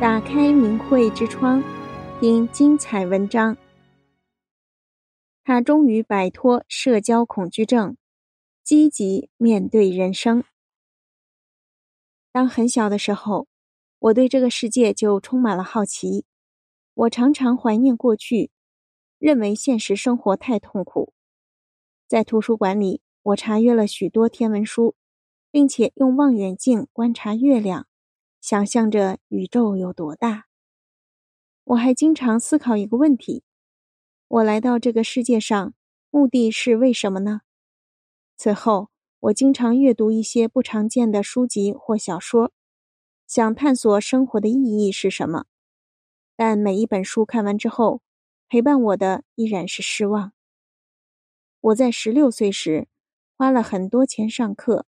打开明慧之窗，听精彩文章。他终于摆脱社交恐惧症，积极面对人生。当很小的时候，我对这个世界就充满了好奇。我常常怀念过去，认为现实生活太痛苦。在图书馆里，我查阅了许多天文书，并且用望远镜观察月亮。想象着宇宙有多大，我还经常思考一个问题：我来到这个世界上，目的是为什么呢？此后，我经常阅读一些不常见的书籍或小说，想探索生活的意义是什么。但每一本书看完之后，陪伴我的依然是失望。我在十六岁时，花了很多钱上课，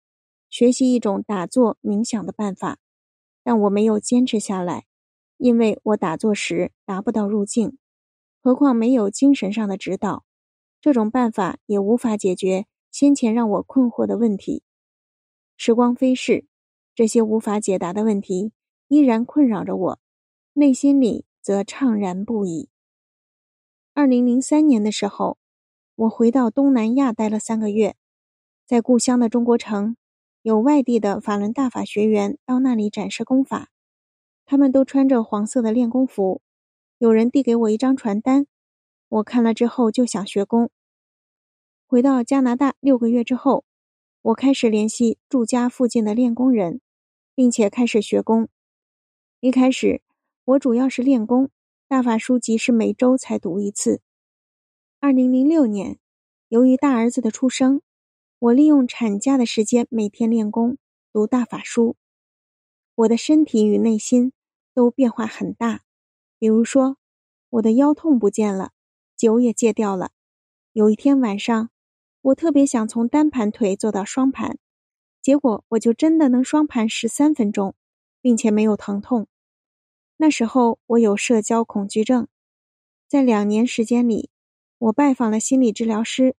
学习一种打坐冥想的办法。但我没有坚持下来，因为我打坐时达不到入静，何况没有精神上的指导，这种办法也无法解决先前让我困惑的问题。时光飞逝，这些无法解答的问题依然困扰着我，内心里则怅然不已。二零零三年的时候，我回到东南亚待了三个月，在故乡的中国城。有外地的法轮大法学员到那里展示功法，他们都穿着黄色的练功服。有人递给我一张传单，我看了之后就想学功。回到加拿大六个月之后，我开始联系住家附近的练功人，并且开始学功。一开始我主要是练功，大法书籍是每周才读一次。二零零六年，由于大儿子的出生。我利用产假的时间每天练功、读大法书，我的身体与内心都变化很大。比如说，我的腰痛不见了，酒也戒掉了。有一天晚上，我特别想从单盘腿做到双盘，结果我就真的能双盘十三分钟，并且没有疼痛。那时候我有社交恐惧症，在两年时间里，我拜访了心理治疗师。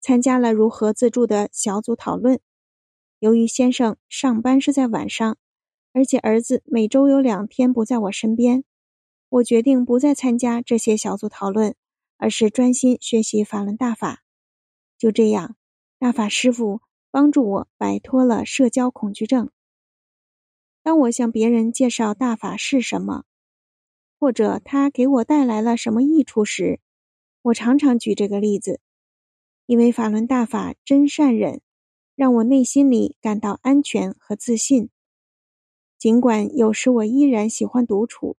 参加了如何自助的小组讨论。由于先生上班是在晚上，而且儿子每周有两天不在我身边，我决定不再参加这些小组讨论，而是专心学习法轮大法。就这样，大法师父帮助我摆脱了社交恐惧症。当我向别人介绍大法是什么，或者他给我带来了什么益处时，我常常举这个例子。因为法轮大法真善忍，让我内心里感到安全和自信。尽管有时我依然喜欢独处，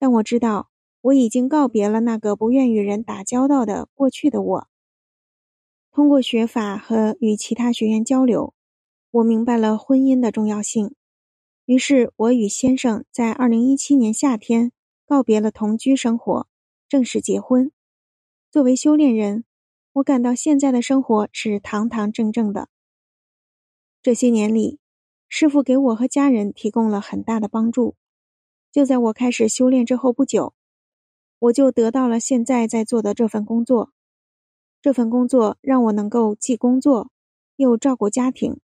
但我知道我已经告别了那个不愿与人打交道的过去的我。通过学法和与其他学员交流，我明白了婚姻的重要性。于是，我与先生在二零一七年夏天告别了同居生活，正式结婚。作为修炼人。我感到现在的生活是堂堂正正的。这些年里，师父给我和家人提供了很大的帮助。就在我开始修炼之后不久，我就得到了现在在做的这份工作。这份工作让我能够既工作又照顾家庭，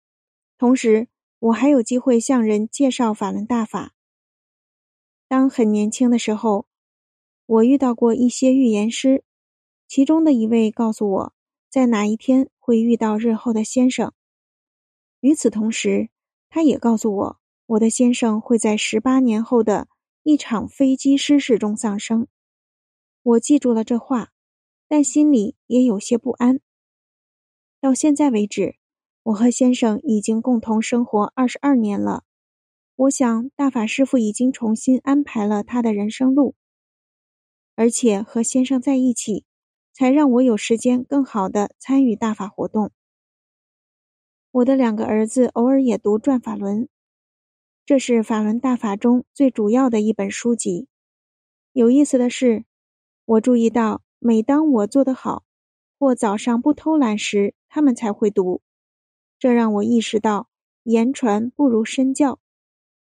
同时我还有机会向人介绍法轮大法。当很年轻的时候，我遇到过一些预言师。其中的一位告诉我，在哪一天会遇到日后的先生。与此同时，他也告诉我，我的先生会在十八年后的一场飞机失事中丧生。我记住了这话，但心里也有些不安。到现在为止，我和先生已经共同生活二十二年了。我想，大法师父已经重新安排了他的人生路，而且和先生在一起。才让我有时间更好地参与大法活动。我的两个儿子偶尔也读《转法轮》，这是法轮大法中最主要的一本书籍。有意思的是，我注意到，每当我做得好，或早上不偷懒时，他们才会读。这让我意识到，言传不如身教。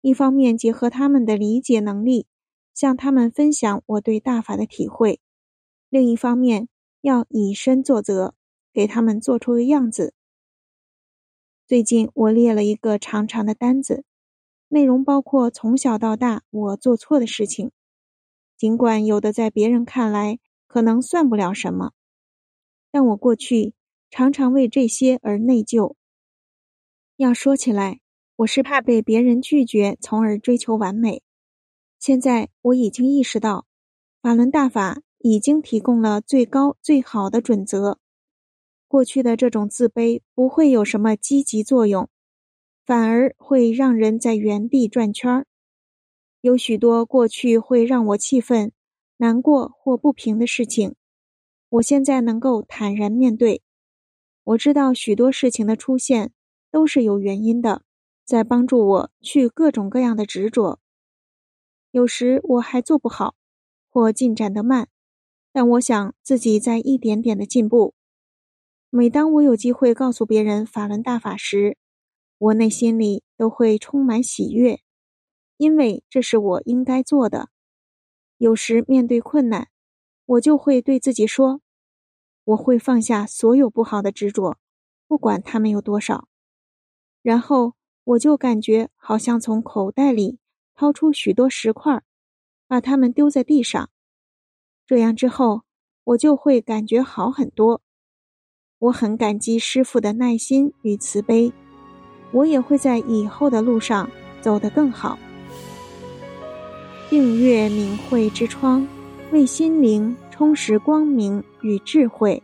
一方面结合他们的理解能力，向他们分享我对大法的体会；另一方面，要以身作则，给他们做出个样子。最近我列了一个长长的单子，内容包括从小到大我做错的事情，尽管有的在别人看来可能算不了什么，但我过去常常为这些而内疚。要说起来，我是怕被别人拒绝，从而追求完美。现在我已经意识到，法轮大法已经提供了最高最好的准则。过去的这种自卑不会有什么积极作用。反而会让人在原地转圈儿。有许多过去会让我气愤、难过或不平的事情，我现在能够坦然面对。我知道许多事情的出现都是有原因的，在帮助我去各种各样的执着。有时我还做不好，或进展得慢，但我想自己在一点点的进步。每当我有机会告诉别人法轮大法时，我内心里都会充满喜悦，因为这是我应该做的。有时面对困难，我就会对自己说：“我会放下所有不好的执着，不管他们有多少。”然后我就感觉好像从口袋里掏出许多石块，把它们丢在地上。这样之后，我就会感觉好很多。我很感激师傅的耐心与慈悲。我也会在以后的路上走得更好。订阅明慧之窗，为心灵充实光明与智慧。